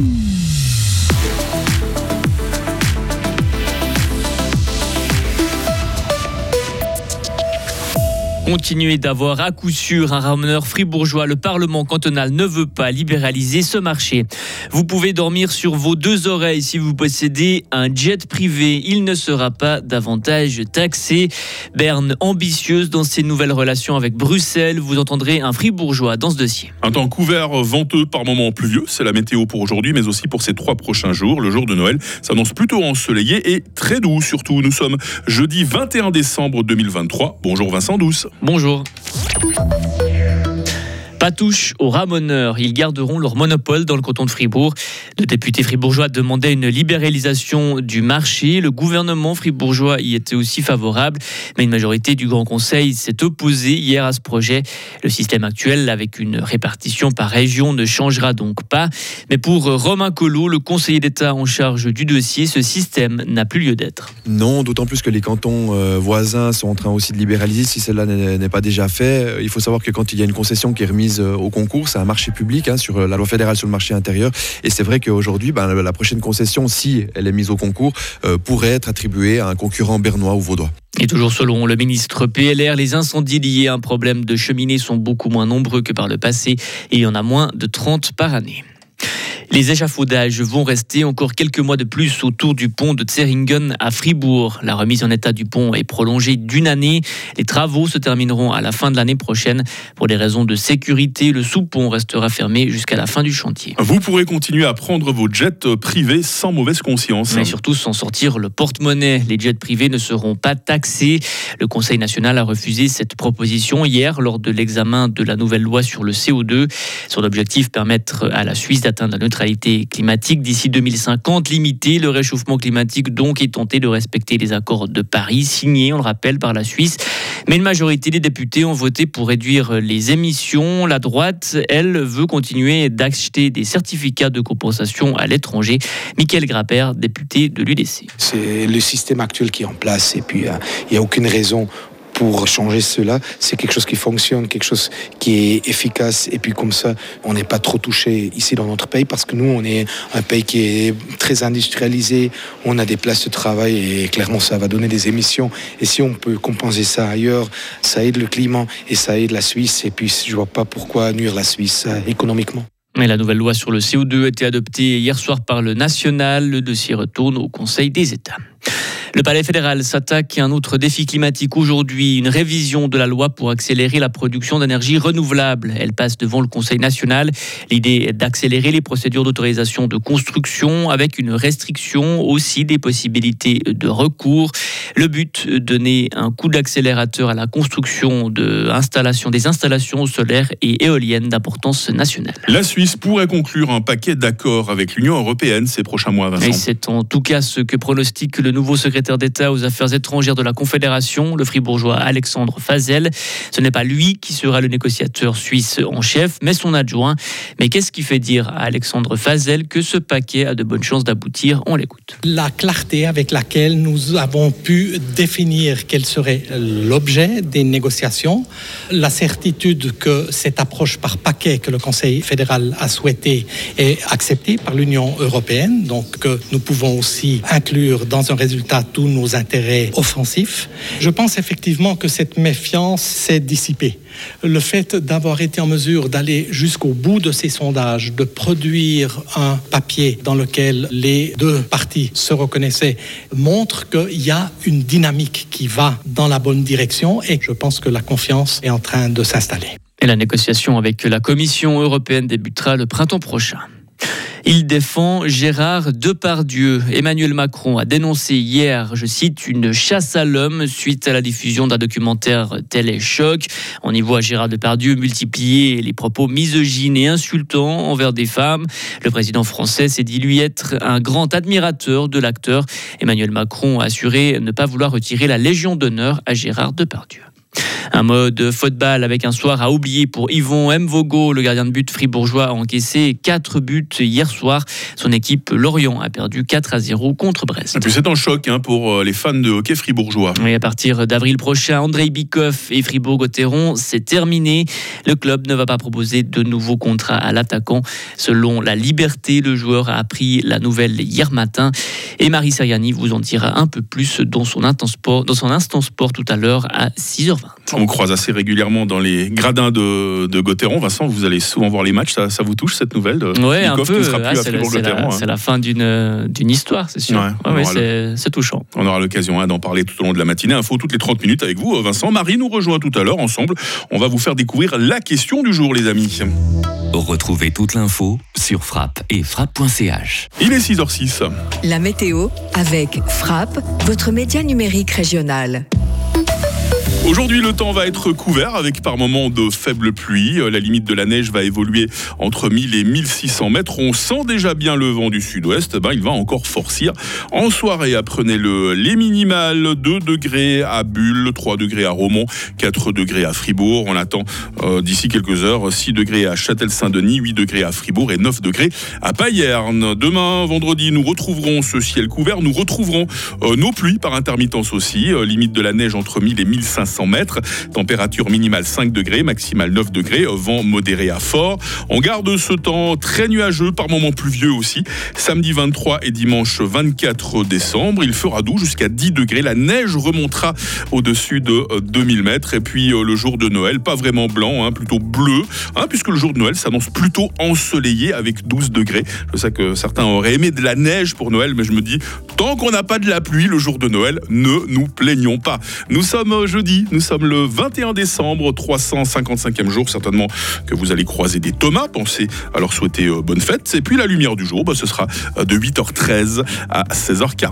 Mm-hmm. Continuer d'avoir à coup sûr un rameneur fribourgeois, le Parlement cantonal ne veut pas libéraliser ce marché. Vous pouvez dormir sur vos deux oreilles si vous possédez un jet privé. Il ne sera pas davantage taxé. Berne ambitieuse dans ses nouvelles relations avec Bruxelles. Vous entendrez un fribourgeois dans ce dossier. Un temps couvert, venteux, par moments pluvieux. C'est la météo pour aujourd'hui, mais aussi pour ces trois prochains jours. Le jour de Noël s'annonce plutôt ensoleillé et très doux surtout. Nous sommes jeudi 21 décembre 2023. Bonjour Vincent Douce. Bonjour. Pas touche aux ramoneurs. Ils garderont leur monopole dans le canton de Fribourg. Le député fribourgeois demandait une libéralisation du marché. Le gouvernement fribourgeois y était aussi favorable, mais une majorité du Grand Conseil s'est opposée hier à ce projet. Le système actuel, avec une répartition par région, ne changera donc pas. Mais pour Romain Collot, le conseiller d'État en charge du dossier, ce système n'a plus lieu d'être. Non, d'autant plus que les cantons euh, voisins sont en train aussi de libéraliser si cela n'est pas déjà fait. Il faut savoir que quand il y a une concession qui est remise euh, au concours. C'est un marché public hein, sur euh, la loi fédérale sur le marché intérieur. Et c'est vrai qu'aujourd'hui, ben, la prochaine concession, si elle est mise au concours, euh, pourrait être attribuée à un concurrent bernois ou vaudois. Et toujours selon le ministre PLR, les incendies liés à un problème de cheminée sont beaucoup moins nombreux que par le passé et il y en a moins de 30 par année. Les échafaudages vont rester encore quelques mois de plus autour du pont de Zeringen à Fribourg. La remise en état du pont est prolongée d'une année. Les travaux se termineront à la fin de l'année prochaine. Pour des raisons de sécurité, le sous-pont restera fermé jusqu'à la fin du chantier. Vous pourrez continuer à prendre vos jets privés sans mauvaise conscience. Mais surtout sans sortir le porte-monnaie. Les jets privés ne seront pas taxés. Le Conseil national a refusé cette proposition hier lors de l'examen de la nouvelle loi sur le CO2. Son objectif, permettre à la Suisse d'atteindre la neutralité climatique d'ici 2050, limiter le réchauffement climatique donc et tenter de respecter les accords de Paris signés, on le rappelle, par la Suisse. Mais une majorité des députés ont voté pour réduire les émissions. La droite, elle, veut continuer d'acheter des certificats de compensation à l'étranger. Michael Grapper, député de l'UDC. C'est le système actuel qui est en place et puis euh, il n'y a aucune raison pour changer cela. C'est quelque chose qui fonctionne, quelque chose qui est efficace. Et puis comme ça, on n'est pas trop touché ici dans notre pays parce que nous, on est un pays qui est très industrialisé. On a des places de travail et clairement, ça va donner des émissions. Et si on peut compenser ça ailleurs, ça aide le climat et ça aide la Suisse. Et puis, je vois pas pourquoi nuire la Suisse euh, économiquement. Mais la nouvelle loi sur le CO2 a été adoptée hier soir par le national. Le dossier retourne au Conseil des États. Le Palais fédéral s'attaque à un autre défi climatique aujourd'hui, une révision de la loi pour accélérer la production d'énergie renouvelable. Elle passe devant le Conseil national. L'idée est d'accélérer les procédures d'autorisation de construction avec une restriction aussi des possibilités de recours. Le but, donner un coup d'accélérateur à la construction de installations, des installations solaires et éoliennes d'importance nationale. La Suisse pourrait conclure un paquet d'accords avec l'Union européenne ces prochains mois. Vincent. c'est en tout cas ce que pronostique le nouveau secrétaire secrétaire d'État aux Affaires étrangères de la Confédération, le fribourgeois Alexandre Fazel. Ce n'est pas lui qui sera le négociateur suisse en chef, mais son adjoint. Mais qu'est-ce qui fait dire à Alexandre Fazel que ce paquet a de bonnes chances d'aboutir? On l'écoute. La clarté avec laquelle nous avons pu définir quel serait l'objet des négociations, la certitude que cette approche par paquet que le Conseil fédéral a souhaité est acceptée par l'Union européenne, donc que nous pouvons aussi inclure dans un résultat tous nos intérêts offensifs. Je pense effectivement que cette méfiance s'est dissipée. Le fait d'avoir été en mesure d'aller jusqu'au bout de ces sondages, de produire un papier dans lequel les deux parties se reconnaissaient, montre qu'il y a une dynamique qui va dans la bonne direction et je pense que la confiance est en train de s'installer. Et la négociation avec la Commission européenne débutera le printemps prochain. Il défend Gérard Depardieu. Emmanuel Macron a dénoncé hier, je cite, une chasse à l'homme suite à la diffusion d'un documentaire Télé-Choc. On y voit Gérard Depardieu multiplier les propos misogynes et insultants envers des femmes. Le président français s'est dit lui être un grand admirateur de l'acteur. Emmanuel Macron a assuré ne pas vouloir retirer la Légion d'honneur à Gérard Depardieu. Un mode football avec un soir à oublier pour Yvon Mvogo, le gardien de but fribourgeois a encaissé 4 buts hier soir. Son équipe Lorient a perdu 4 à 0 contre Brest. Et puis c'est un choc hein, pour euh, les fans de hockey fribourgeois. Et à partir d'avril prochain, André Bikoff et Fribourg-Gotteron, c'est terminé. Le club ne va pas proposer de nouveaux contrats à l'attaquant. Selon la Liberté, le joueur a appris la nouvelle hier matin. Et Marie Seriani vous en dira un peu plus dans son, sport, dans son instant sport tout à l'heure à 6h20. On vous croise assez régulièrement dans les gradins de, de Gotteron. Vincent, vous allez souvent voir les matchs. Ça, ça vous touche cette nouvelle de Oui, un peu. Ah, c'est la, hein. la, fin d'une histoire, c'est sûr. Ouais, c'est touchant. On aura l'occasion hein, d'en parler tout au long de la matinée. Info toutes les 30 minutes avec vous, Vincent. Marie nous rejoint tout à l'heure ensemble. On va vous faire découvrir la question du jour, les amis. Retrouvez toute l'info sur frappe et frappe.ch. Il est 6h06. La météo avec Frappe, votre média numérique régional. Aujourd'hui, le temps va être couvert avec par moments de faibles pluies. La limite de la neige va évoluer entre 1000 et 1600 mètres. On sent déjà bien le vent du sud-ouest. Ben, il va encore forcir. En soirée, apprenez-le, les minimales 2 degrés à Bulle, 3 degrés à Romont, 4 degrés à Fribourg. On attend euh, d'ici quelques heures 6 degrés à Châtel-Saint-Denis, 8 degrés à Fribourg et 9 degrés à Payerne. Demain, vendredi, nous retrouverons ce ciel couvert. Nous retrouverons euh, nos pluies par intermittence aussi. Euh, limite de la neige entre 1000 et 1500 mètres. Température minimale 5 degrés, maximale 9 degrés, vent modéré à fort. On garde ce temps très nuageux, par moments pluvieux aussi. Samedi 23 et dimanche 24 décembre, il fera doux jusqu'à 10 degrés. La neige remontera au-dessus de 2000 euh, mètres. Et puis euh, le jour de Noël, pas vraiment blanc, hein, plutôt bleu, hein, puisque le jour de Noël s'annonce plutôt ensoleillé avec 12 degrés. Je sais que certains auraient aimé de la neige pour Noël, mais je me dis, tant qu'on n'a pas de la pluie le jour de Noël, ne nous plaignons pas. Nous sommes euh, nous sommes le 21 décembre, 355e jour, certainement que vous allez croiser des Thomas. Pensez à leur souhaiter euh, bonne fête. Et puis la lumière du jour, bah, ce sera euh, de 8h13 à 16h40.